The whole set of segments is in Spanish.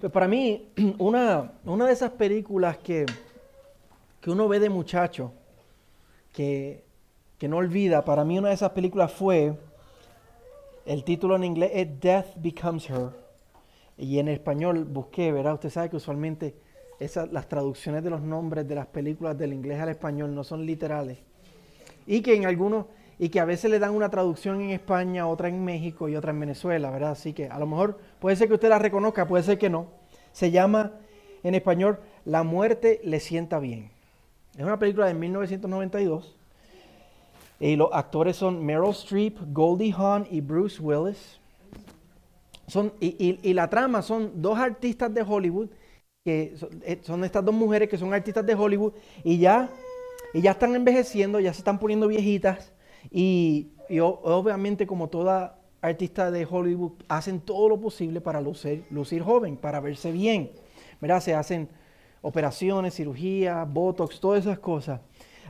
Pues para mí, una, una de esas películas que, que uno ve de muchacho, que, que no olvida, para mí una de esas películas fue, el título en inglés es Death Becomes Her. Y en español busqué, ¿verdad? Usted sabe que usualmente esas, las traducciones de los nombres de las películas del inglés al español no son literales. Y que en algunos, y que a veces le dan una traducción en España, otra en México y otra en Venezuela, ¿verdad? Así que a lo mejor puede ser que usted la reconozca, puede ser que no. Se llama en español La muerte le sienta bien. Es una película de 1992. Y los actores son Meryl Streep, Goldie Hawn y Bruce Willis. Son, y, la trama son dos artistas de Hollywood, que eh, son, estas dos mujeres que son artistas de Hollywood y ya, y ya están envejeciendo, ya se están poniendo viejitas y, obviamente como toda artista de Hollywood hacen todo lo posible para lucir, joven, para verse bien. ¿verdad? Se hacen operaciones, cirugía, botox, todas esas cosas.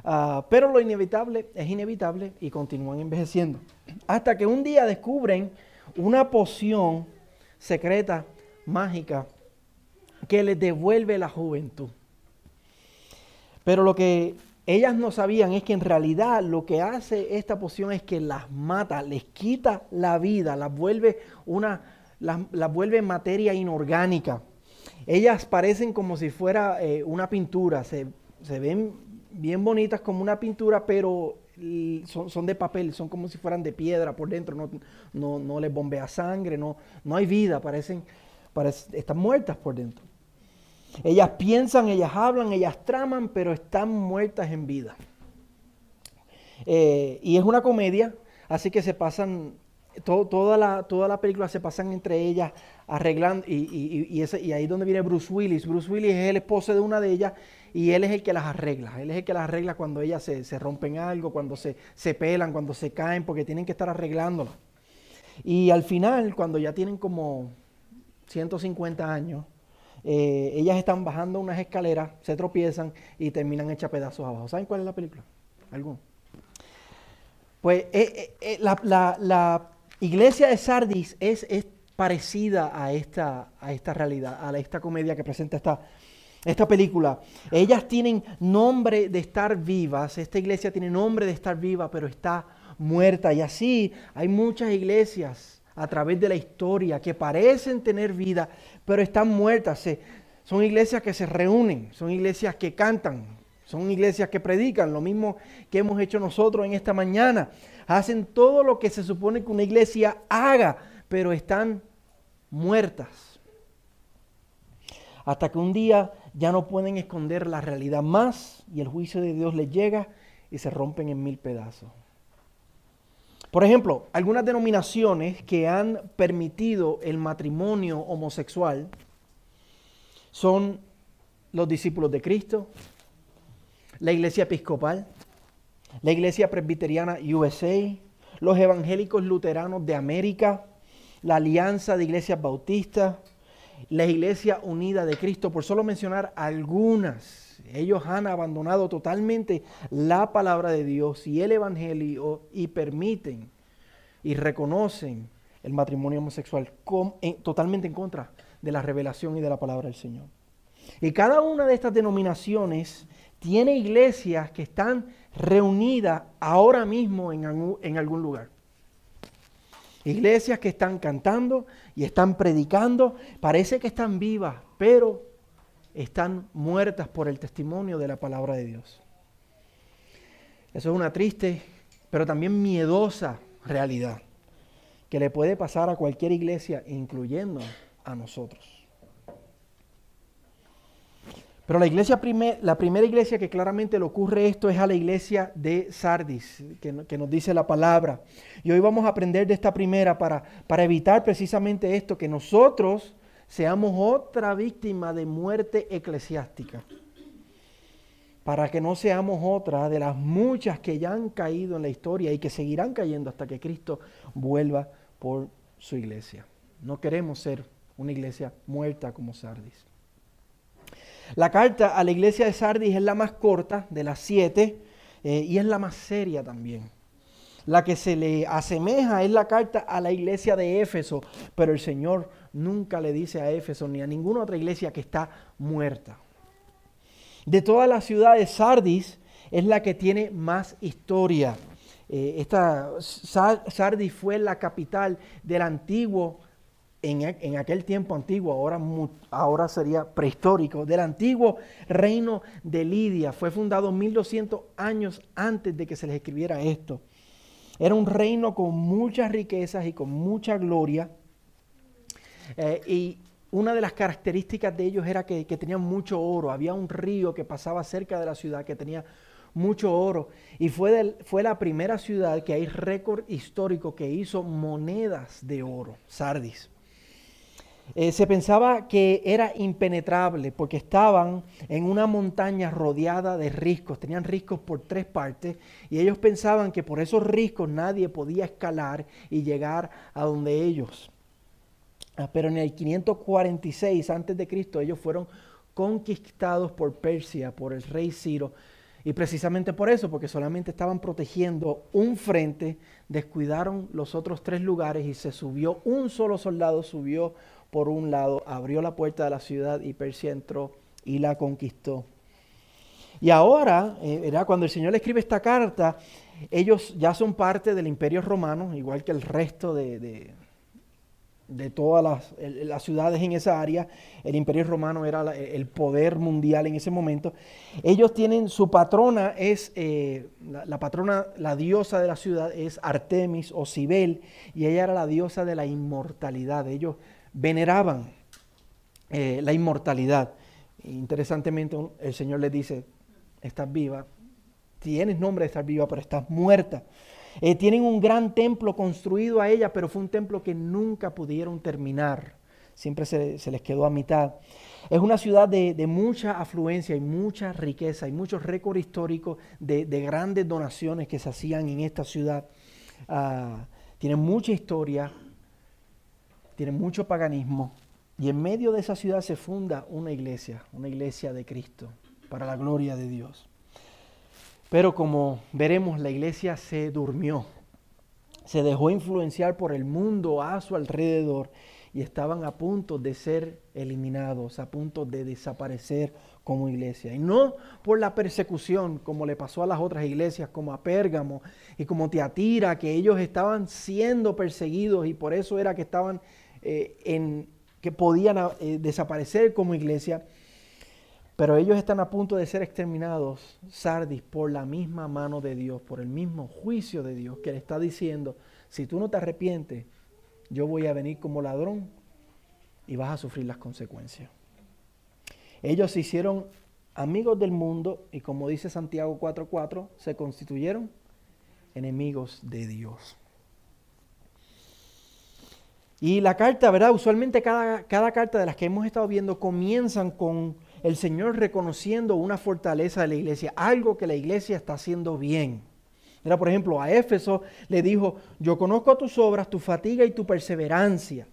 Ah, pero lo inevitable es inevitable y continúan envejeciendo. Hasta que un día descubren una poción secreta, mágica, que les devuelve la juventud. Pero lo que ellas no sabían es que en realidad lo que hace esta poción es que las mata, les quita la vida, las vuelve una, las, vuelve materia inorgánica. Ellas parecen como si fuera eh, una pintura, se, ven bien bonitas como una pintura, pero son, de papel, son como si fueran de piedra por dentro, no, no, les bombea sangre, no, no hay vida, parecen, parecen, están muertas por dentro. Ellas piensan, ellas hablan, ellas traman, pero están muertas en vida. Eh, y es una comedia, así que se pasan, toda, la, toda la película se pasan entre ellas arreglando, y, y, ahí es donde viene Bruce Willis. Bruce Willis es el esposo de una de ellas y él es el que las arregla. Él es el que las arregla cuando ellas se, rompen algo, cuando se, se, pelan, cuando se caen, porque tienen que estar arreglándolas. Y al final, cuando ya tienen como 150 años, eh, ellas están bajando unas escaleras, se tropiezan y terminan hechas pedazos abajo. ¿Saben cuál es la película? ¿Alguno? Pues eh, eh, la, iglesia de Sardis es, es parecida a esta, a esta realidad, a esta comedia que presenta esta, esta película. Ellas tienen nombre de estar vivas, esta iglesia tiene nombre de estar viva, pero está muerta. Y así hay muchas iglesias a través de la historia que parecen tener vida, pero están muertas. son iglesias que se reúnen, son iglesias que cantan, son iglesias que predican, lo mismo que hemos hecho nosotros en esta mañana. Hacen todo lo que se supone que una iglesia haga, pero están muertas. Hasta que un día ya no pueden esconder la realidad más y el juicio de Dios les llega y se rompen en mil pedazos. Por ejemplo, algunas denominaciones que han permitido el matrimonio homosexual son los discípulos de Cristo, la Iglesia Episcopal, la Iglesia Presbiteriana USA, los evangélicos luteranos de América, la Alianza de Iglesias Bautistas, la Iglesia Unida de Cristo, por solo mencionar algunas ellos han abandonado totalmente la palabra de Dios y el Evangelio y permiten y reconocen el matrimonio homosexual totalmente en contra de la revelación y de la palabra del Señor. Y cada una de estas denominaciones tiene iglesias que están reunidas ahora mismo en, en algún lugar. Iglesias que están cantando y están predicando, parece que están vivas, pero están muertas por el testimonio de la palabra de Dios. Eso es una triste, pero también miedosa realidad que le puede pasar a cualquier iglesia, incluyendo a nosotros. Pero la iglesia la primera iglesia que claramente le ocurre esto es a la iglesia de Sardis, que, que, nos dice la palabra. Y hoy vamos a aprender de esta primera para, para evitar precisamente esto, que nosotros seamos otra víctima de muerte eclesiástica, para que no seamos otra de las muchas que ya han caído en la historia y que seguirán cayendo hasta que Cristo vuelva por su iglesia. No queremos ser una iglesia muerta como Sardis. La carta a la iglesia de Sardis es la más corta de las siete eh, y es la más seria también. La que se le asemeja es la carta a la iglesia de Éfeso, pero el Señor nunca le dice a Éfeso ni a ninguna otra iglesia que está muerta. De todas las ciudades, Sardis es la que tiene más historia. Eh, esta Sardis fue la capital del antiguo, en, aquel tiempo antiguo, ahora, ahora sería prehistórico, del antiguo reino de Lidia. Fue fundado 1200 años antes de que se les escribiera esto. Era un reino con muchas riquezas y con mucha gloria. Eh, y una de las características de ellos era que, tenían mucho oro. Había un río que pasaba cerca de la ciudad que tenía mucho oro. Y fue, fue la primera ciudad que hay récord histórico que hizo monedas de oro, Sardis. Eh, se pensaba que era impenetrable porque estaban en una montaña rodeada de riscos, tenían riscos por tres partes y ellos pensaban que por esos riscos nadie podía escalar y llegar a donde ellos. Ah, pero en el 546 a.C. ellos fueron conquistados por Persia, por el rey Ciro, y precisamente por eso, porque solamente estaban protegiendo un frente, descuidaron los otros tres lugares y se subió, un solo soldado subió por un lado, abrió la puerta de la ciudad y Persia entró y la conquistó. Y ahora, eh, cuando el Señor le escribe esta carta, ellos ya son parte del imperio romano, igual que el resto de, de todas las, ciudades en esa área. El imperio romano era el poder mundial en ese momento. Ellos tienen, su patrona es, eh, la, patrona, la diosa de la ciudad es Artemis o Cibel, y ella era la diosa de la inmortalidad. Ellos veneraban eh, la inmortalidad. Interesantemente, el Señor les dice, estás viva, tienes nombre de estar viva, pero estás muerta. Eh, tienen un gran templo construido a ella, pero fue un templo que nunca pudieron terminar. Siempre se, les quedó a mitad. Es una ciudad de, mucha afluencia y mucha riqueza y muchos récords históricos de, grandes donaciones que se hacían en esta ciudad. Ah, tiene mucha historia, tiene mucho paganismo. Y en medio de esa ciudad se funda una iglesia, una iglesia de Cristo, para la gloria de Dios. Pero como veremos, la iglesia se durmió, se dejó influenciar por el mundo a su alrededor y estaban a punto de ser eliminados, a punto de desaparecer como iglesia. Y no por la persecución como le pasó a las otras iglesias, como a Pérgamo y como Teatira, que ellos estaban siendo perseguidos y por eso era que estaban eh, en, que podían eh, desaparecer como iglesia pero ellos están a punto de ser exterminados, Sardis, por la misma mano de Dios, por el mismo juicio de Dios, que le está diciendo, si tú no te arrepientes, yo voy a venir como ladrón y vas a sufrir las consecuencias. Ellos se hicieron amigos del mundo y como dice Santiago 4:4, se constituyeron enemigos de Dios. Y la carta, ¿verdad? Usualmente cada, cada carta de las que hemos estado viendo comienzan con el Señor reconociendo una fortaleza de la iglesia, algo que la iglesia está haciendo bien. Era, por ejemplo, a Éfeso le dijo, yo conozco tus obras, tu fatiga y tu perseverancia.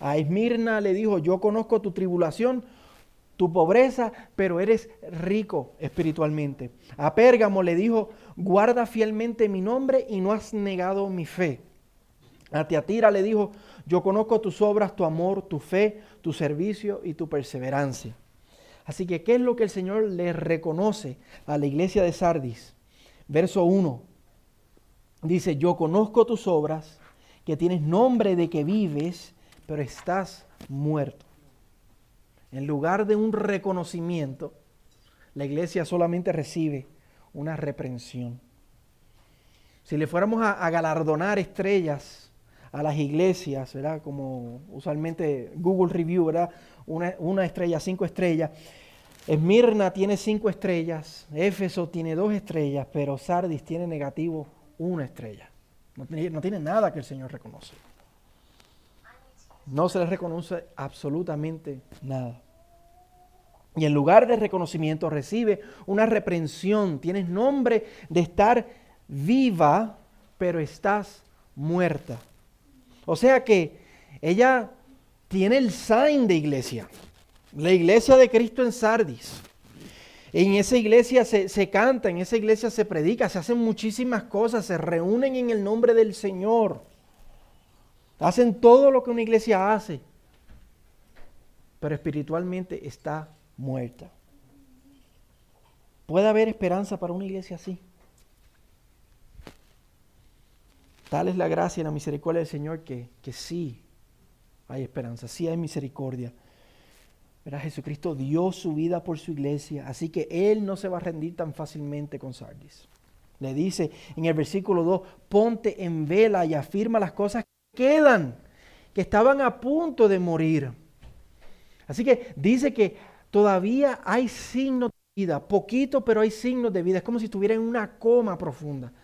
A Esmirna le dijo, yo conozco tu tribulación, tu pobreza, pero eres rico espiritualmente. A Pérgamo le dijo, guarda fielmente mi nombre y no has negado mi fe. A Teatira le dijo, yo conozco tus obras, tu amor, tu fe, tu servicio y tu perseverancia. Así que, ¿qué es lo que el Señor le reconoce a la iglesia de Sardis? Verso 1. Dice, yo conozco tus obras, que tienes nombre de que vives, pero estás muerto. En lugar de un reconocimiento, la iglesia solamente recibe una reprensión. Si le fuéramos a, galardonar estrellas a las iglesias, ¿verdad? Como usualmente Google Review, ¿verdad? una, estrella, cinco estrellas. Esmirna tiene cinco estrellas, Éfeso tiene dos estrellas, pero Sardis tiene negativo una estrella. No tiene, no tiene nada que el Señor reconoce. No se le reconoce absolutamente nada. Y en lugar de reconocimiento recibe una reprensión. Tienes nombre de estar viva, pero estás muerta. O sea que ella tiene el sign de iglesia. La iglesia de Cristo en Sardis. En esa iglesia se, se, canta, en esa iglesia se predica, se hacen muchísimas cosas, se reúnen en el nombre del Señor. Hacen todo lo que una iglesia hace. pero espiritualmente está muerta. ¿Puede haber esperanza para una iglesia así? Tal es la gracia y la misericordia del Señor que, que sí hay esperanza, sí hay misericordia. Verá, Jesucristo dio su vida por su iglesia, así que Él no se va a rendir tan fácilmente con Sardis. Le dice en el versículo 2, ponte en vela y afirma las cosas que quedan, que estaban a punto de morir. Así que dice que todavía hay signos de vida, poquito, pero hay signos de vida. Es como si estuviera en una coma profunda.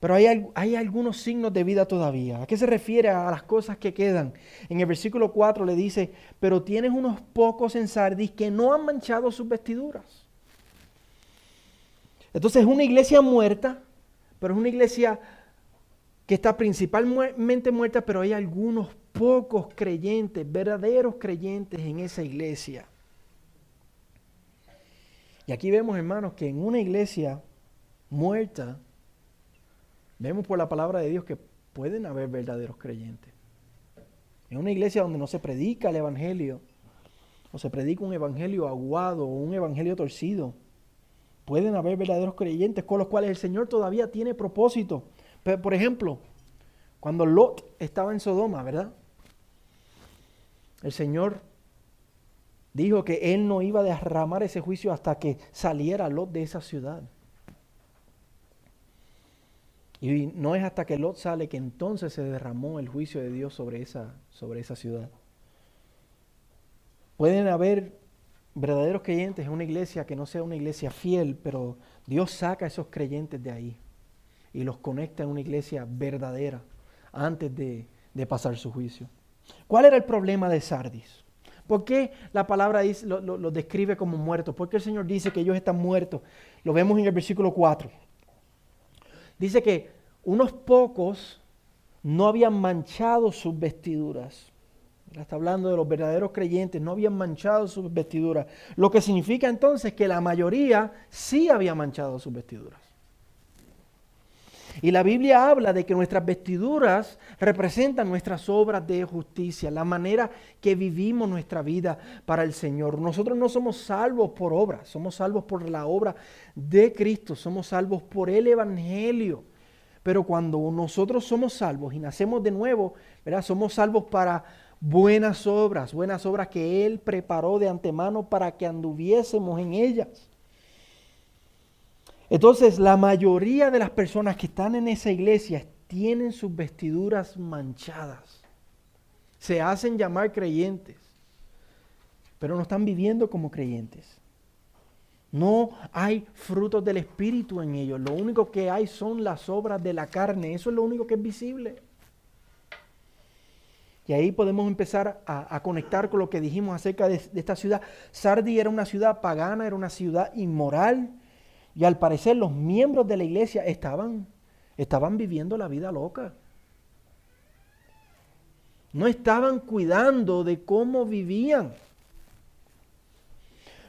Pero hay, hay, algunos signos de vida todavía. ¿A qué se refiere a las cosas que quedan? En el versículo 4 le dice, pero tienes unos pocos en Sardis que no han manchado sus vestiduras. Entonces es una iglesia muerta, pero es una iglesia que está principalmente muerta, pero hay algunos pocos creyentes, verdaderos creyentes en esa iglesia. Y aquí vemos, hermanos, que en una iglesia muerta, Vemos por la palabra de Dios que pueden haber verdaderos creyentes. En una iglesia donde no se predica el Evangelio, o se predica un Evangelio aguado o un Evangelio torcido, pueden haber verdaderos creyentes con los cuales el Señor todavía tiene propósito. Por ejemplo, cuando Lot estaba en Sodoma, ¿verdad? El Señor dijo que Él no iba a derramar ese juicio hasta que saliera Lot de esa ciudad. Y no es hasta que Lot sale que entonces se derramó el juicio de Dios sobre esa, sobre esa ciudad. Pueden haber verdaderos creyentes en una iglesia que no sea una iglesia fiel, pero Dios saca a esos creyentes de ahí y los conecta en una iglesia verdadera antes de, pasar su juicio. ¿Cuál era el problema de Sardis? ¿Por qué la palabra lo, lo describe como muertos? ¿Por qué el Señor dice que ellos están muertos? Lo vemos en el versículo 4 dice que unos pocos no habían manchado sus vestiduras. Está hablando de los verdaderos creyentes, no habían manchado sus vestiduras. Lo que significa entonces que la mayoría sí había manchado sus vestiduras. Y la Biblia habla de que nuestras vestiduras representan nuestras obras de justicia, la manera que vivimos nuestra vida para el Señor. Nosotros no somos salvos por obras, somos salvos por la obra de Cristo, somos salvos por el Evangelio. Pero cuando nosotros somos salvos y nacemos de nuevo, ¿verdad? somos salvos para buenas obras, buenas obras que Él preparó de antemano para que anduviésemos en ellas. Entonces, la mayoría de las personas que están en esa iglesia tienen sus vestiduras manchadas. Se hacen llamar creyentes, pero no están viviendo como creyentes. No hay frutos del Espíritu en ellos. Lo único que hay son las obras de la carne. Eso es lo único que es visible. Y ahí podemos empezar a, conectar con lo que dijimos acerca de, de, esta ciudad. Sardi era una ciudad pagana, era una ciudad inmoral, y al parecer los miembros de la iglesia estaban, estaban viviendo la vida loca. No estaban cuidando de cómo vivían.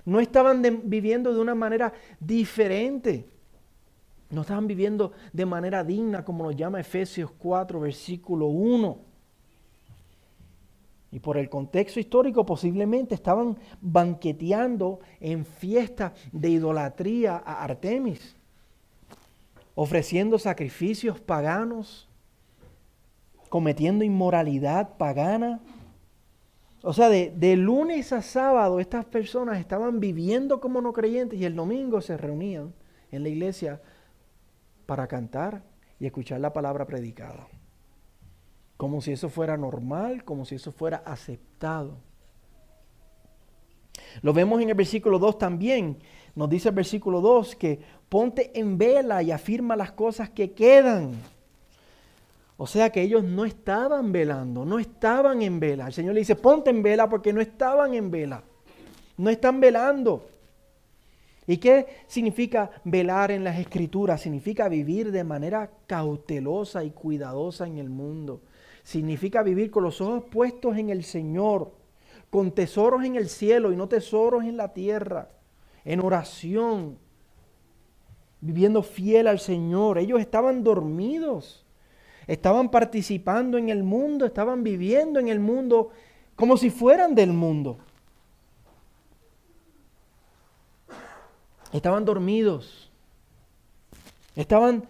No estaban viviendo de una manera diferente. No estaban viviendo de manera digna, como nos llama Efesios 4, versículo 1. Y por el contexto histórico posiblemente estaban banqueteando en fiesta de idolatría a Artemis, ofreciendo sacrificios paganos, cometiendo inmoralidad pagana. O sea, de, de, lunes a sábado estas personas estaban viviendo como no creyentes y el domingo se reunían en la iglesia para cantar y escuchar la palabra predicada como si eso fuera normal, como si eso fuera aceptado. Lo vemos en el versículo 2 también. Nos dice el versículo 2 que ponte en vela y afirma las cosas que quedan. O sea que ellos no estaban velando, no estaban en vela. El Señor le dice, ponte en vela porque no estaban en vela. No están velando. ¿Y qué significa velar en las escrituras? Significa vivir de manera cautelosa y cuidadosa en el mundo. Significa vivir con los ojos puestos en el Señor, con tesoros en el cielo y no tesoros en la tierra, en oración, viviendo fiel al Señor. Ellos estaban dormidos, estaban participando en el mundo, estaban viviendo en el mundo como si fueran del mundo. Estaban dormidos, estaban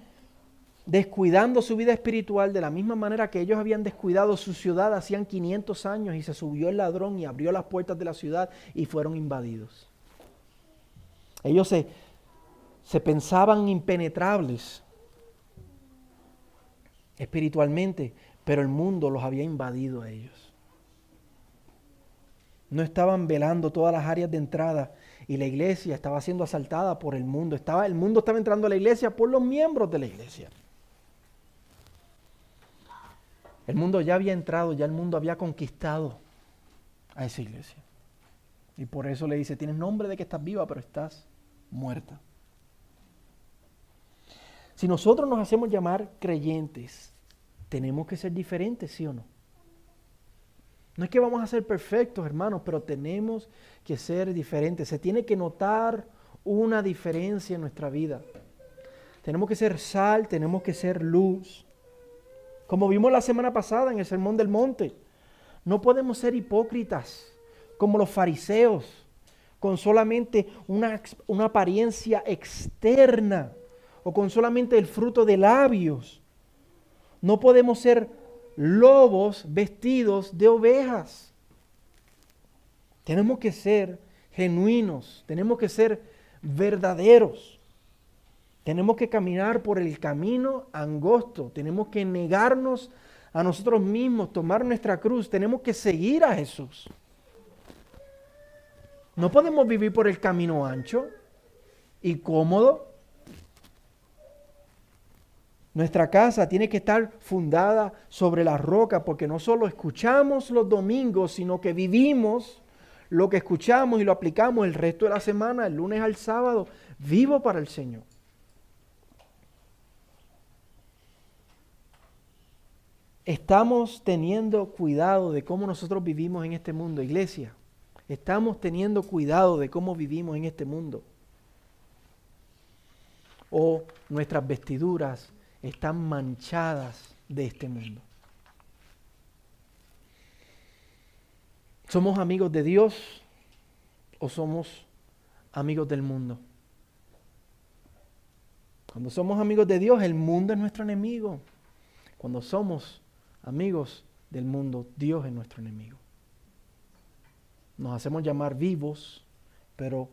descuidando su vida espiritual de la misma manera que ellos habían descuidado su ciudad hacían 500 años y se subió el ladrón y abrió las puertas de la ciudad y fueron invadidos. Ellos se, se pensaban impenetrables espiritualmente, pero el mundo los había invadido a ellos. No estaban velando todas las áreas de entrada y la iglesia estaba siendo asaltada por el mundo. Estaba, el mundo estaba entrando a la iglesia por los miembros de la iglesia. El mundo ya había entrado, ya el mundo había conquistado a esa iglesia. Y por eso le dice, tienes nombre de que estás viva, pero estás muerta. Si nosotros nos hacemos llamar creyentes, tenemos que ser diferentes, ¿sí o no? No es que vamos a ser perfectos, hermanos, pero tenemos que ser diferentes. Se tiene que notar una diferencia en nuestra vida. Tenemos que ser sal, tenemos que ser luz. Como vimos la semana pasada en el Sermón del Monte, no podemos ser hipócritas como los fariseos, con solamente una, una apariencia externa o con solamente el fruto de labios. No podemos ser lobos vestidos de ovejas. Tenemos que ser genuinos, tenemos que ser verdaderos. Tenemos que caminar por el camino angosto, tenemos que negarnos a nosotros mismos, tomar nuestra cruz, tenemos que seguir a Jesús. No podemos vivir por el camino ancho y cómodo. Nuestra casa tiene que estar fundada sobre la roca porque no solo escuchamos los domingos, sino que vivimos lo que escuchamos y lo aplicamos el resto de la semana, el lunes al sábado, vivo para el Señor. Estamos teniendo cuidado de cómo nosotros vivimos en este mundo, iglesia. Estamos teniendo cuidado de cómo vivimos en este mundo. O nuestras vestiduras están manchadas de este mundo. ¿Somos amigos de Dios o somos amigos del mundo? Cuando somos amigos de Dios, el mundo es nuestro enemigo. Cuando somos amigos del mundo, Dios es nuestro enemigo. Nos hacemos llamar vivos, pero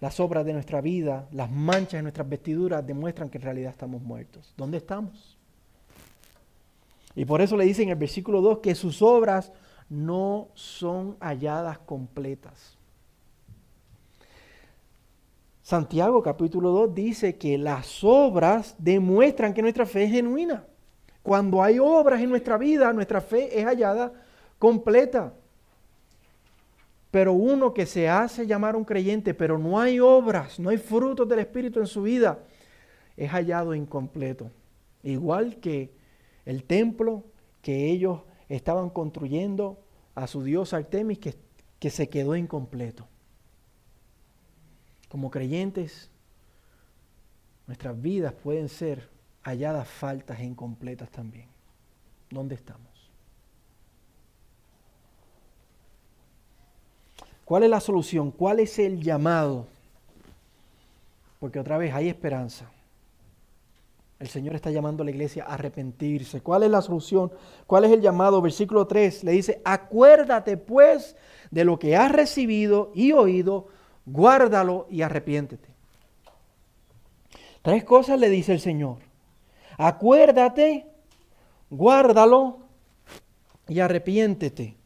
las obras de nuestra vida, las manchas de nuestras vestiduras demuestran que en realidad estamos muertos. ¿Dónde estamos? Y por eso le dice en el versículo 2 que sus obras no son halladas completas. Santiago capítulo 2 dice que las obras demuestran que nuestra fe es genuina. Cuando hay obras en nuestra vida, nuestra fe es hallada completa. Pero uno que se hace llamar un creyente, pero no hay obras, no hay frutos del Espíritu en su vida, es hallado incompleto. Igual que el templo que ellos estaban construyendo a su dios Artemis, que, que se quedó incompleto. Como creyentes, nuestras vidas pueden ser halladas faltas e incompletas también. ¿Dónde estamos? ¿Cuál es la solución? ¿Cuál es el llamado? Porque otra vez hay esperanza. El Señor está llamando a la iglesia a arrepentirse. ¿Cuál es la solución? ¿Cuál es el llamado? Versículo 3 le dice, acuérdate pues de lo que has recibido y oído, guárdalo y arrepiéntete. Tres cosas le dice el Señor. Acuérdate, guárdalo y arrepiéntete.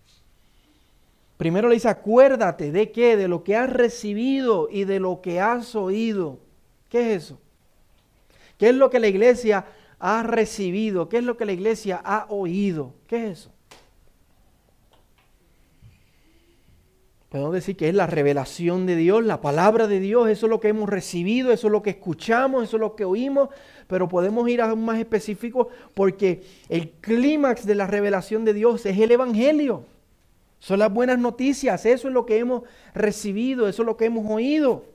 Primero le dice, acuérdate de qué, de lo que has recibido y de lo que has oído. ¿Qué es eso? ¿Qué es lo que la iglesia ha recibido? ¿Qué es lo que la iglesia ha oído? ¿Qué es eso? Podemos decir que es la revelación de Dios, la palabra de Dios, eso es lo que hemos recibido, eso es lo que escuchamos, eso es lo que oímos, pero podemos ir a más específico porque el clímax de la revelación de Dios es el Evangelio. Son las buenas noticias, eso es lo que hemos recibido, eso es lo que hemos oído.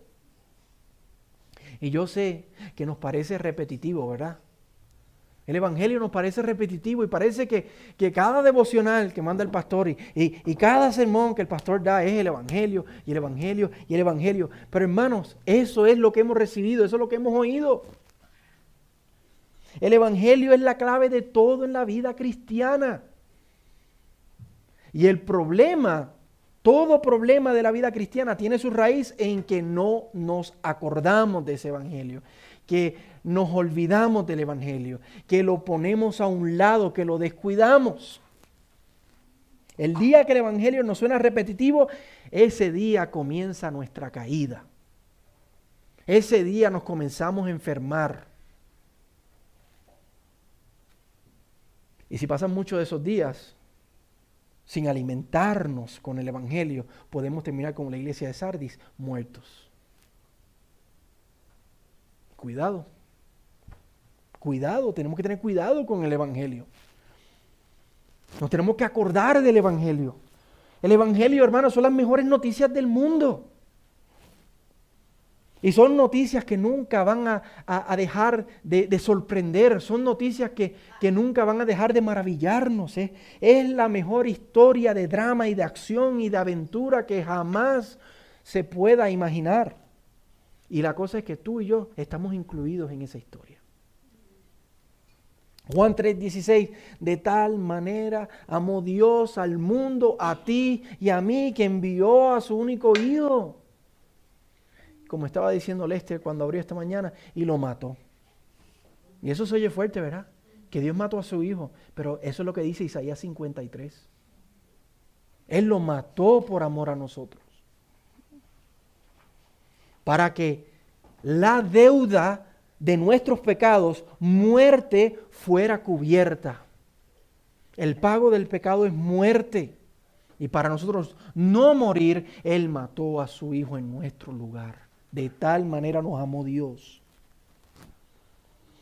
Y yo sé que nos parece repetitivo, ¿verdad? El Evangelio nos parece repetitivo y parece que, cada devocional que manda el pastor y, y, cada sermón que el pastor da es el Evangelio y el Evangelio y el Evangelio. Pero hermanos, eso es lo que hemos recibido, eso es lo que hemos oído. El Evangelio es la clave de todo en la vida cristiana. Y el problema, todo problema de la vida cristiana tiene su raíz en que no nos acordamos de ese Evangelio que nos olvidamos del Evangelio, que lo ponemos a un lado, que lo descuidamos. El día que el Evangelio nos suena repetitivo, ese día comienza nuestra caída. Ese día nos comenzamos a enfermar. Y si pasan muchos de esos días sin alimentarnos con el Evangelio, podemos terminar como la iglesia de Sardis, muertos. Cuidado. Cuidado, tenemos que tener cuidado con el Evangelio. Nos tenemos que acordar del Evangelio. El Evangelio, hermanos, son las mejores noticias del mundo. Y son noticias que nunca van a, dejar de, sorprender, son noticias que, nunca van a dejar de maravillarnos. ¿eh? Es la mejor historia de drama y de acción y de aventura que jamás se pueda imaginar. Y la cosa es que tú y yo estamos incluidos en esa historia. Juan 3:16, de tal manera amó Dios al mundo, a ti y a mí, que envió a su único hijo. Como estaba diciendo Lester cuando abrió esta mañana, y lo mató. Y eso se oye fuerte, ¿verdad? Que Dios mató a su hijo, pero eso es lo que dice Isaías 53. Él lo mató por amor a nosotros para que la deuda de nuestros pecados, muerte, fuera cubierta. El pago del pecado es muerte. Y para nosotros no morir, Él mató a su Hijo en nuestro lugar. De tal manera nos amó Dios.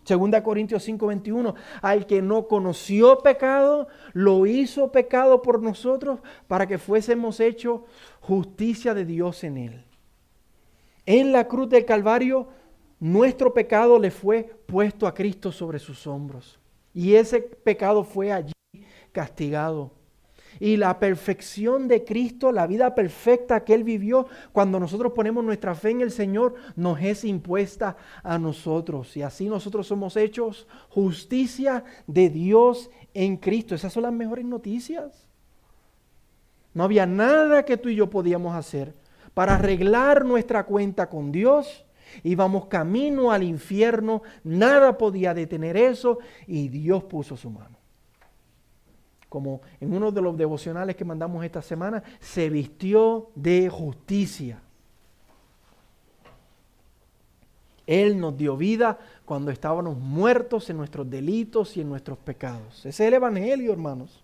Segunda Corintios 5:21, al que no conoció pecado, lo hizo pecado por nosotros para que fuésemos hechos justicia de Dios en él. En la cruz del Calvario, nuestro pecado le fue puesto a Cristo sobre sus hombros. Y ese pecado fue allí castigado. Y la perfección de Cristo, la vida perfecta que Él vivió, cuando nosotros ponemos nuestra fe en el Señor, nos es impuesta a nosotros. Y así nosotros somos hechos justicia de Dios en Cristo. Esas son las mejores noticias. No había nada que tú y yo podíamos hacer para arreglar nuestra cuenta con Dios. Íbamos camino al infierno, nada podía detener eso y Dios puso su mano. Como en uno de los devocionales que mandamos esta semana, se vistió de justicia. Él nos dio vida cuando estábamos muertos en nuestros delitos y en nuestros pecados. Ese es el Evangelio, hermanos.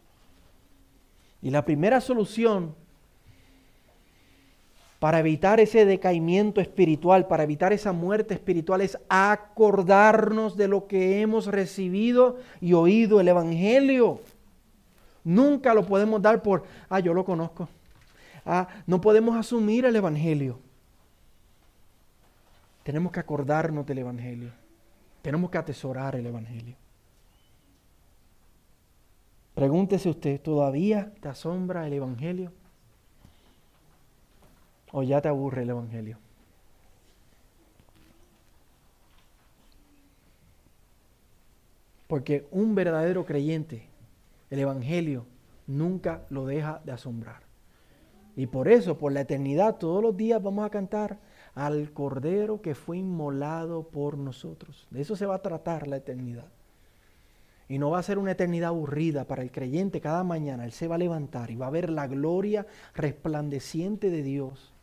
Y la primera solución para evitar ese decaimiento espiritual, para evitar esa muerte espiritual, es acordarnos de lo que hemos recibido y oído el Evangelio. Nunca lo podemos dar por, ah, yo lo conozco. Ah, no podemos asumir el Evangelio. Tenemos que acordarnos del Evangelio. Tenemos que atesorar el Evangelio. Pregúntese usted, ¿todavía te asombra el Evangelio? ¿O ya te aburre el Evangelio? Porque un verdadero creyente, el Evangelio, nunca lo deja de asombrar. Y por eso, por la eternidad, todos los días vamos a cantar al Cordero que fue inmolado por nosotros. De eso se va a tratar la eternidad. Y no va a ser una eternidad aburrida para el creyente. Cada mañana Él se va a levantar y va a ver la gloria resplandeciente de Dios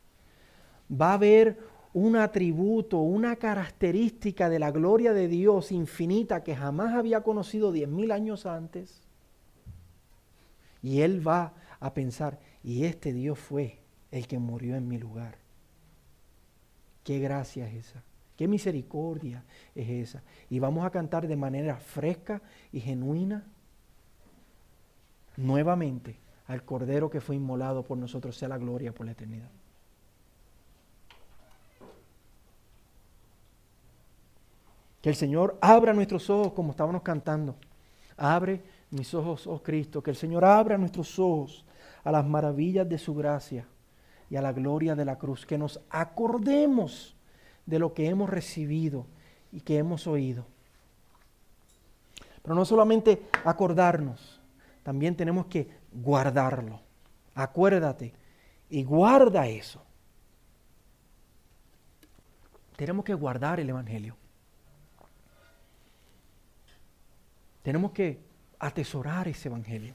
va a haber un atributo, una característica de la gloria de Dios infinita que jamás había conocido diez mil años antes. Y él va a pensar, y este Dios fue el que murió en mi lugar. Qué gracia es esa, qué misericordia es esa. Y vamos a cantar de manera fresca y genuina nuevamente al Cordero que fue inmolado por nosotros, sea la gloria por la eternidad. Que el Señor abra nuestros ojos como estábamos cantando. Abre mis ojos, oh Cristo. Que el Señor abra nuestros ojos a las maravillas de su gracia y a la gloria de la cruz. Que nos acordemos de lo que hemos recibido y que hemos oído. Pero no solamente acordarnos, también tenemos que guardarlo. Acuérdate y guarda eso. Tenemos que guardar el Evangelio. Tenemos que atesorar ese Evangelio.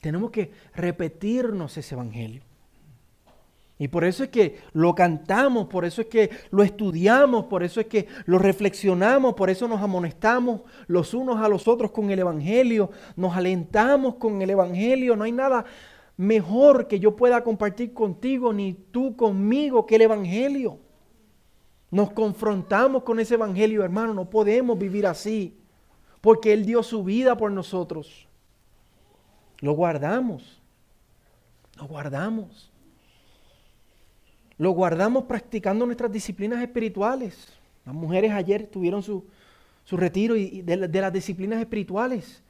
Tenemos que repetirnos ese Evangelio. Y por eso es que lo cantamos, por eso es que lo estudiamos, por eso es que lo reflexionamos, por eso nos amonestamos los unos a los otros con el Evangelio, nos alentamos con el Evangelio. No hay nada mejor que yo pueda compartir contigo ni tú conmigo que el Evangelio. Nos confrontamos con ese Evangelio, hermano, no podemos vivir así, porque Él dio su vida por nosotros. Lo guardamos, lo guardamos. Lo guardamos practicando nuestras disciplinas espirituales. Las mujeres ayer tuvieron su, retiro y, de, de las disciplinas espirituales.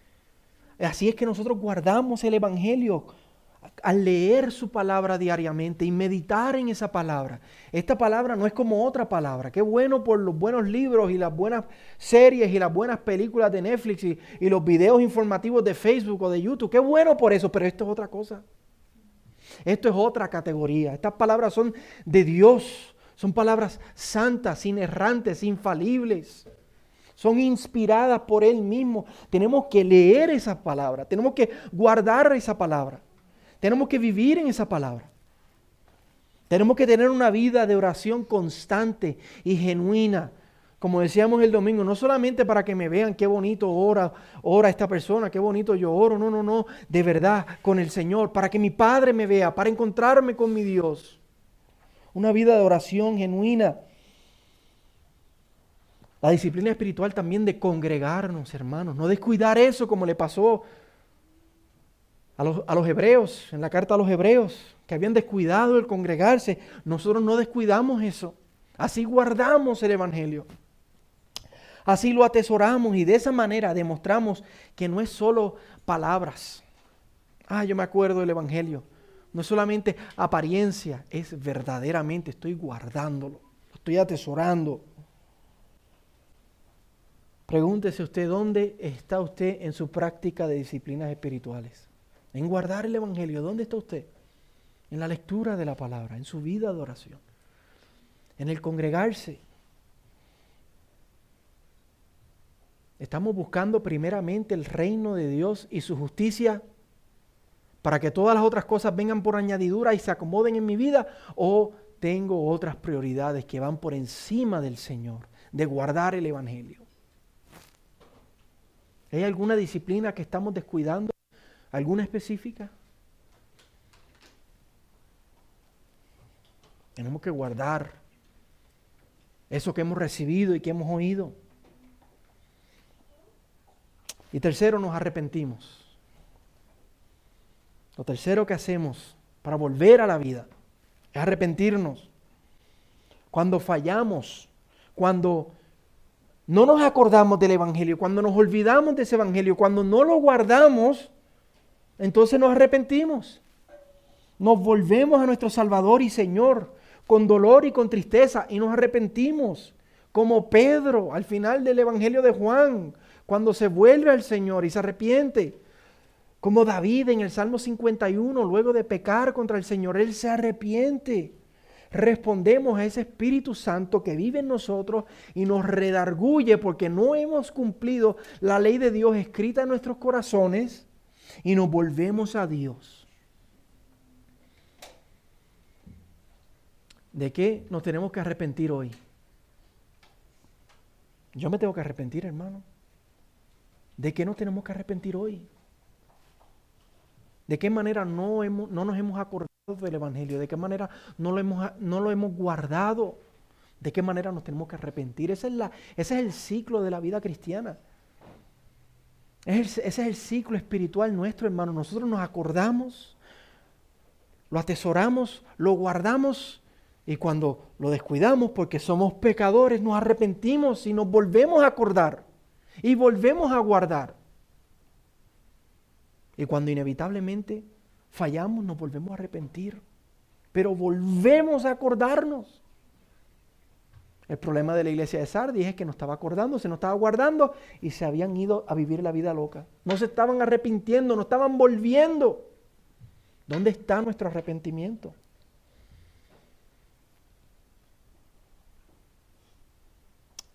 Así es que nosotros guardamos el Evangelio al leer su palabra diariamente y meditar en esa palabra. Esta palabra no es como otra palabra. Qué bueno por los buenos libros y las buenas series y las buenas películas de Netflix y, los videos informativos de Facebook o de YouTube. Qué bueno por eso, pero esto es otra cosa. Esto es otra categoría. Estas palabras son de Dios. Son palabras santas, inerrantes, infalibles. Son inspiradas por Él mismo. Tenemos que leer esa palabra. Tenemos que guardar esa palabra. Tenemos que vivir en esa palabra. Tenemos que tener una vida de oración constante y genuina como decíamos el domingo, no solamente para que me vean qué bonito ora, ora esta persona, qué bonito yo oro, no, no, no, de verdad, con el Señor, para que mi Padre me vea, para encontrarme con mi Dios. Una vida de oración genuina. La disciplina espiritual también de congregarnos, hermanos, no descuidar eso como le pasó a los, a los hebreos, en la carta a los hebreos, que habían descuidado el congregarse. Nosotros no descuidamos eso. Así guardamos el Evangelio. Así lo atesoramos y de esa manera demostramos que no es solo palabras. Ah, yo me acuerdo del Evangelio. No es solamente apariencia, es verdaderamente, estoy guardándolo, estoy atesorando. Pregúntese usted dónde está usted en su práctica de disciplinas espirituales. En guardar el Evangelio, ¿dónde está usted? En la lectura de la palabra, en su vida de oración, en el congregarse, Estamos buscando primeramente el reino de Dios y su justicia para que todas las otras cosas vengan por añadidura y se acomoden en mi vida o tengo otras prioridades que van por encima del Señor, de guardar el Evangelio. ¿Hay alguna disciplina que estamos descuidando? ¿Alguna específica? Tenemos que guardar eso que hemos recibido y que hemos oído. Y tercero, nos arrepentimos. Lo tercero que hacemos para volver a la vida es arrepentirnos. Cuando fallamos, cuando no nos acordamos del Evangelio, cuando nos olvidamos de ese Evangelio, cuando no lo guardamos, entonces nos arrepentimos. Nos volvemos a nuestro Salvador y Señor con dolor y con tristeza y nos arrepentimos. Como Pedro al final del Evangelio de Juan, cuando se vuelve al Señor y se arrepiente. Como David en el Salmo 51, luego de pecar contra el Señor, Él se arrepiente. Respondemos a ese Espíritu Santo que vive en nosotros y nos redarguye porque no hemos cumplido la ley de Dios escrita en nuestros corazones y nos volvemos a Dios. ¿De qué nos tenemos que arrepentir hoy? Yo me tengo que arrepentir, hermano. ¿De qué nos tenemos que arrepentir hoy? ¿De qué manera no, hemos, no nos hemos acordado del Evangelio? ¿De qué manera no lo, hemos, no lo hemos guardado? ¿De qué manera nos tenemos que arrepentir? Ese es, la, ese es el ciclo de la vida cristiana. Ese es el ciclo espiritual nuestro, hermano. Nosotros nos acordamos, lo atesoramos, lo guardamos Y cuando lo descuidamos porque somos pecadores, nos arrepentimos y nos volvemos a acordar y volvemos a guardar. Y cuando inevitablemente fallamos, nos volvemos a arrepentir. Pero volvemos a acordarnos. El problema de la iglesia de Sardis es que no estaba acordando, se no estaba guardando y se habían ido a vivir la vida loca. No se estaban arrepintiendo, no estaban volviendo. ¿Dónde está nuestro arrepentimiento?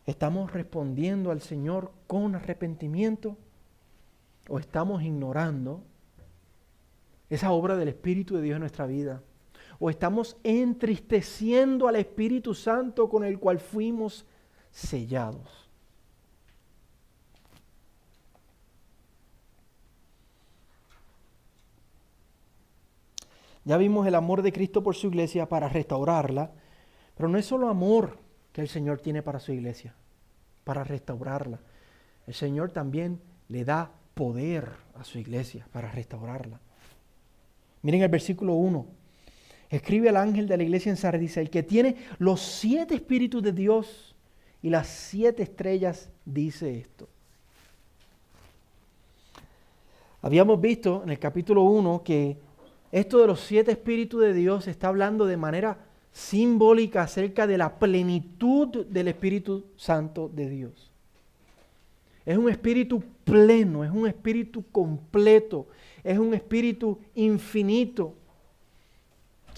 ¿Estamos respondiendo al Señor con arrepentimiento o estamos ignorando esa obra del Espíritu de Dios en nuestra vida? ¿O estamos entristeciendo al Espíritu Santo con el cual fuimos sellados? Ya vimos el amor de Cristo por su iglesia para restaurarla, pero no es solo amor que el Señor tiene para su iglesia, para restaurarla. El Señor también le da poder a su iglesia para restaurarla. Miren el versículo 1. Escribe al ángel de la iglesia en Sardis, el que tiene los siete espíritus de Dios y las siete estrellas, dice esto. Habíamos visto en el capítulo 1 que esto de los siete espíritus de Dios está hablando de manera simbólica acerca de la plenitud del Espíritu Santo de Dios. Es un espíritu pleno, es un espíritu completo, es un espíritu infinito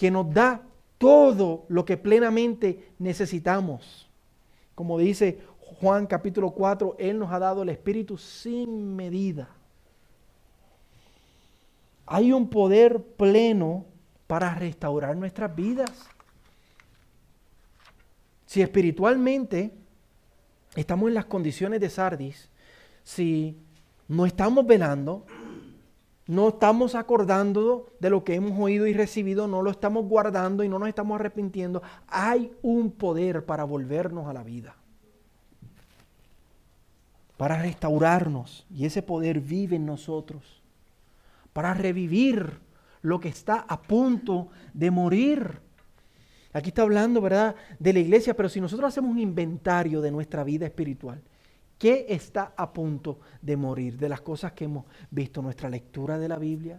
que nos da todo lo que plenamente necesitamos. Como dice Juan capítulo 4, Él nos ha dado el espíritu sin medida. Hay un poder pleno para restaurar nuestras vidas. Si espiritualmente estamos en las condiciones de Sardis, si no estamos velando, no estamos acordando de lo que hemos oído y recibido, no lo estamos guardando y no nos estamos arrepintiendo, hay un poder para volvernos a la vida, para restaurarnos. Y ese poder vive en nosotros, para revivir lo que está a punto de morir. Aquí está hablando, ¿verdad?, de la iglesia, pero si nosotros hacemos un inventario de nuestra vida espiritual, ¿qué está a punto de morir? De las cosas que hemos visto, nuestra lectura de la Biblia,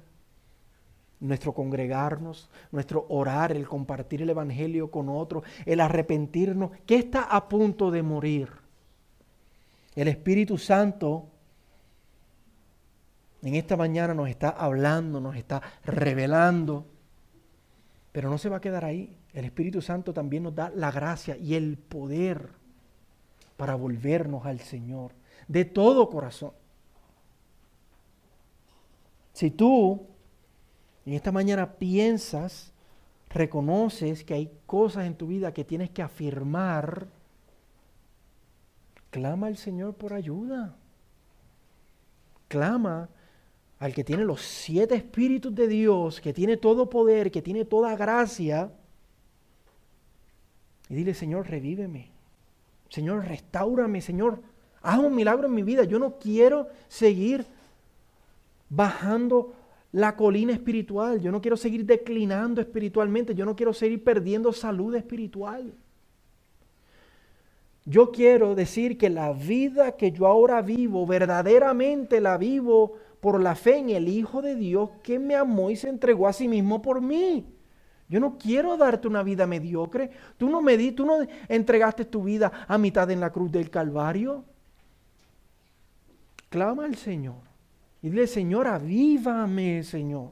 nuestro congregarnos, nuestro orar, el compartir el Evangelio con otros, el arrepentirnos, ¿qué está a punto de morir? El Espíritu Santo en esta mañana nos está hablando, nos está revelando, pero no se va a quedar ahí. El Espíritu Santo también nos da la gracia y el poder para volvernos al Señor de todo corazón. Si tú en esta mañana piensas, reconoces que hay cosas en tu vida que tienes que afirmar, clama al Señor por ayuda. Clama al que tiene los siete espíritus de Dios, que tiene todo poder, que tiene toda gracia, y dile, Señor, revíveme. Señor, restaurame. Señor, haz un milagro en mi vida. Yo no quiero seguir bajando la colina espiritual. Yo no quiero seguir declinando espiritualmente. Yo no quiero seguir perdiendo salud espiritual. Yo quiero decir que la vida que yo ahora vivo, verdaderamente la vivo por la fe en el Hijo de Dios que me amó y se entregó a sí mismo por mí. Yo no quiero darte una vida mediocre. Tú no me di, tú no entregaste tu vida a mitad en la cruz del Calvario. Clama al Señor y dile, Señor, avívame, Señor.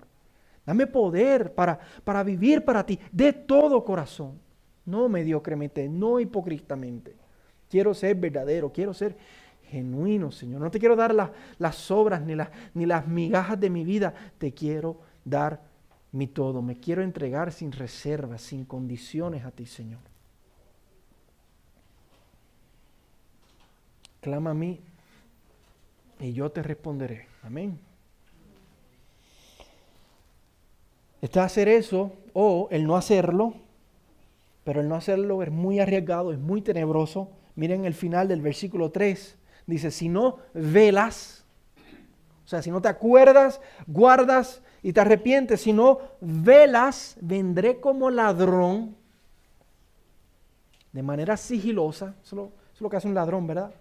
Dame poder para, para vivir para ti de todo corazón. No mediocremente, no hipócritamente. Quiero ser verdadero, quiero ser genuino, Señor. No te quiero dar las obras ni las, ni las migajas de mi vida. Te quiero dar mi todo. Me quiero entregar sin reservas, sin condiciones a ti, Señor. Clama a mí y yo te responderé. Amén. Está hacer eso o el no hacerlo, pero el no hacerlo es muy arriesgado, es muy tenebroso. Miren el final del versículo 3. Dice, si no velas, o sea, si no te acuerdas, guardas y te arrepientes, si no velas, vendré como ladrón de manera sigilosa, eso es lo que hace un ladrón, ¿verdad?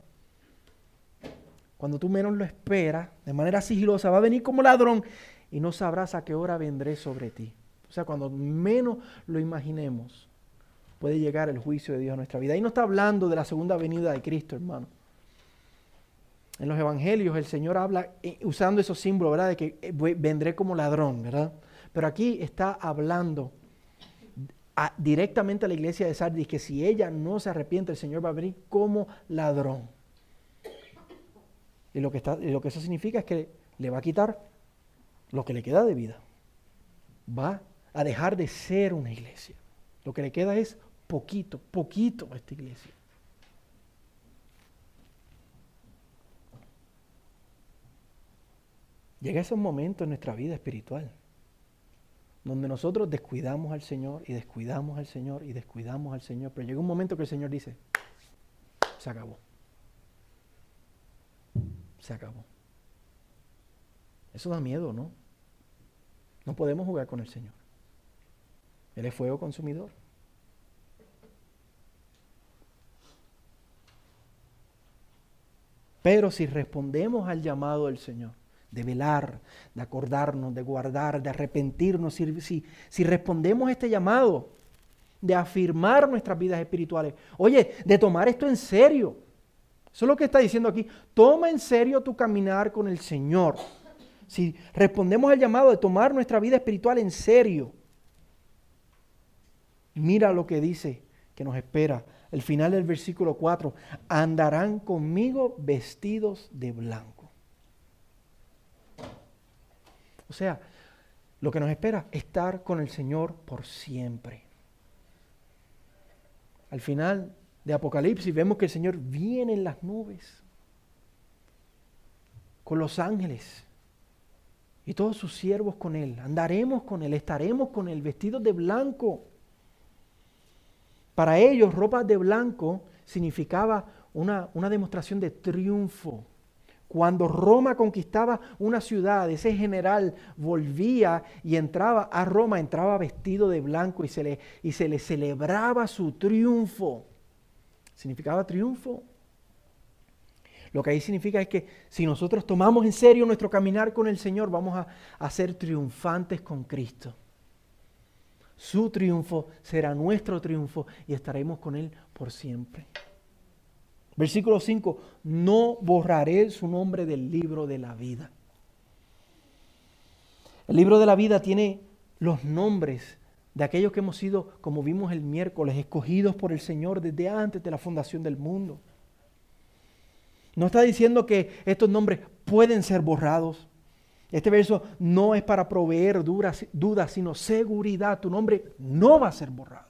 Cuando tú menos lo esperas, de manera sigilosa, va a venir como ladrón y no sabrás a qué hora vendré sobre ti. O sea, cuando menos lo imaginemos, puede llegar el juicio de Dios a nuestra vida. Ahí no está hablando de la segunda venida de Cristo, hermano. En los evangelios el Señor habla eh, usando esos símbolos, ¿verdad? De que eh, vendré como ladrón, ¿verdad? Pero aquí está hablando directamente a la iglesia de Sardis que si ella no se arrepiente, el Señor va a venir como ladrón. Y lo que, está, lo que eso significa es que le va a quitar lo que le queda de vida. Va a dejar de ser una iglesia. Lo que le queda es poquito, poquito a esta iglesia. Llega ese momento en nuestra vida espiritual donde nosotros descuidamos al Señor y descuidamos al Señor y descuidamos al Señor, pero llega un momento que el Señor dice, se acabó se acabó. Eso da miedo, ¿no? No podemos jugar con el Señor. Él es fuego consumidor. Pero si respondemos al llamado del Señor, de velar, de acordarnos, de guardar, de arrepentirnos, si, respondemos a este llamado, de afirmar nuestras vidas espirituales, oye, de tomar esto en serio, eso es lo que está diciendo aquí. Toma en serio tu caminar con el Señor. Si respondemos al llamado de tomar nuestra vida espiritual en serio, mira lo que dice que nos espera. El final del versículo 4, andarán conmigo vestidos de blanco. O sea, lo que nos espera es estar con el Señor por siempre. Al final de Apocalipsis vemos que el Señor viene en las nubes con los ángeles y todos sus siervos con Él. Andaremos con Él, estaremos con Él, vestidos de blanco. Para ellos, ropa de blanco significaba una, una demostración de triunfo. Cuando Roma conquistaba una ciudad, ese general volvía y entraba a Roma, entraba vestido de blanco y se le, y se le celebraba su triunfo significaba triunfo. Lo que ahí significa es que si nosotros tomamos en serio nuestro caminar con el Señor, vamos a, a ser triunfantes con Cristo. Su triunfo será nuestro triunfo y estaremos con Él por siempre. Versículo 5, no borraré su nombre del libro de la vida. El libro de la vida tiene los nombres de aquellos que hemos sido, como vimos el miércoles, escogidos por el Señor desde antes de la fundación del mundo. No está diciendo que estos nombres pueden ser borrados. Este verso no es para proveer dudas, sino seguridad. Tu nombre no va a ser borrado.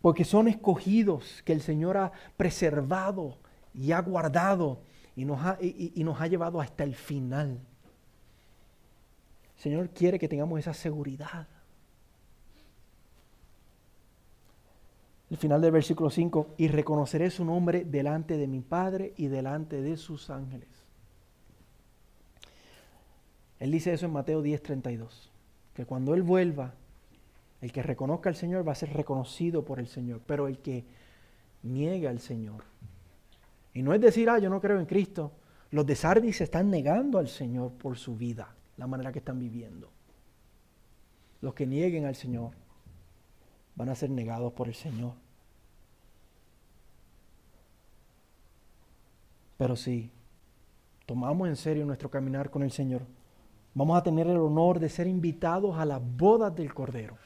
Porque son escogidos que el Señor ha preservado y ha guardado y nos ha, y nos ha llevado hasta el final. Señor quiere que tengamos esa seguridad. El final del versículo 5, y reconoceré su nombre delante de mi Padre y delante de sus ángeles. Él dice eso en Mateo 10:32, que cuando Él vuelva, el que reconozca al Señor va a ser reconocido por el Señor, pero el que niega al Señor. Y no es decir, ah, yo no creo en Cristo. Los de Sardis se están negando al Señor por su vida la manera que están viviendo. Los que nieguen al Señor van a ser negados por el Señor. Pero si tomamos en serio nuestro caminar con el Señor, vamos a tener el honor de ser invitados a las bodas del Cordero,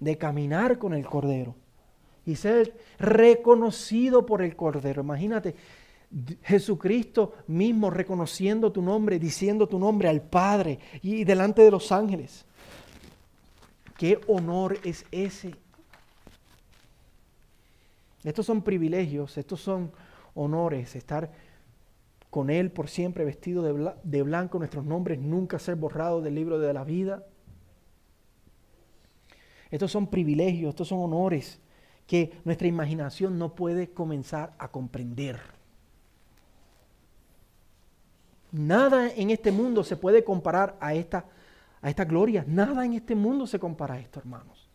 de caminar con el Cordero y ser reconocido por el Cordero. Imagínate, Jesucristo mismo reconociendo tu nombre, diciendo tu nombre al Padre y delante de los ángeles. ¿Qué honor es ese? Estos son privilegios, estos son honores, estar con Él por siempre vestido de, blanco, nuestros nombres nunca ser borrados del libro de la vida. Estos son privilegios, estos son honores que nuestra imaginación no puede comenzar a comprender. Nada en este mundo se puede comparar a esta, a esta gloria. Nada en este mundo se compara a esto, hermanos.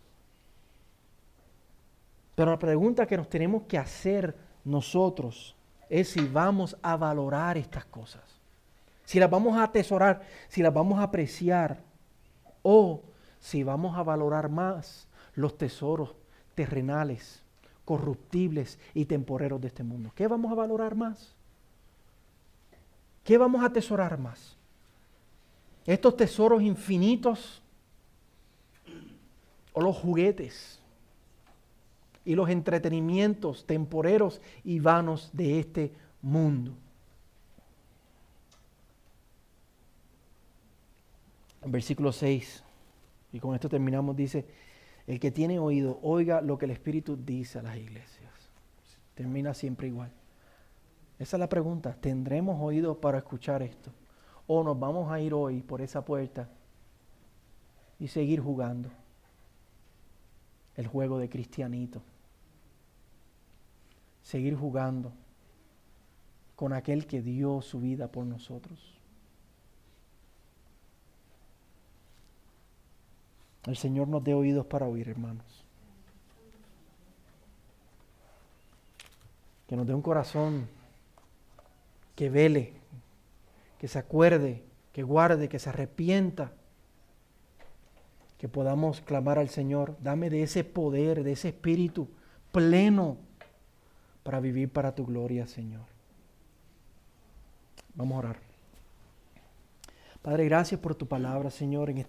Pero la pregunta que nos tenemos que hacer nosotros es si vamos a valorar estas cosas, si las vamos a atesorar, si las vamos a apreciar o si vamos a valorar más los tesoros terrenales, corruptibles y temporeros de este mundo. ¿Qué vamos a valorar más? ¿Qué vamos a atesorar más? ¿Estos tesoros infinitos o los juguetes y los entretenimientos temporeros y vanos de este mundo? Versículo 6, y con esto terminamos, dice, el que tiene oído, oiga lo que el Espíritu dice a las iglesias. Termina siempre igual. Esa es la pregunta. ¿Tendremos oído para escuchar esto? ¿O nos vamos a ir hoy por esa puerta y seguir jugando el juego de cristianito? Seguir jugando con aquel que dio su vida por nosotros. El Señor nos dé oídos para oír, hermanos. Que nos dé un corazón que vele, que se acuerde, que guarde, que se arrepienta. Que podamos clamar al Señor, dame de ese poder, de ese espíritu pleno para vivir para tu gloria, Señor. Vamos a orar. Padre, gracias por tu palabra, Señor. En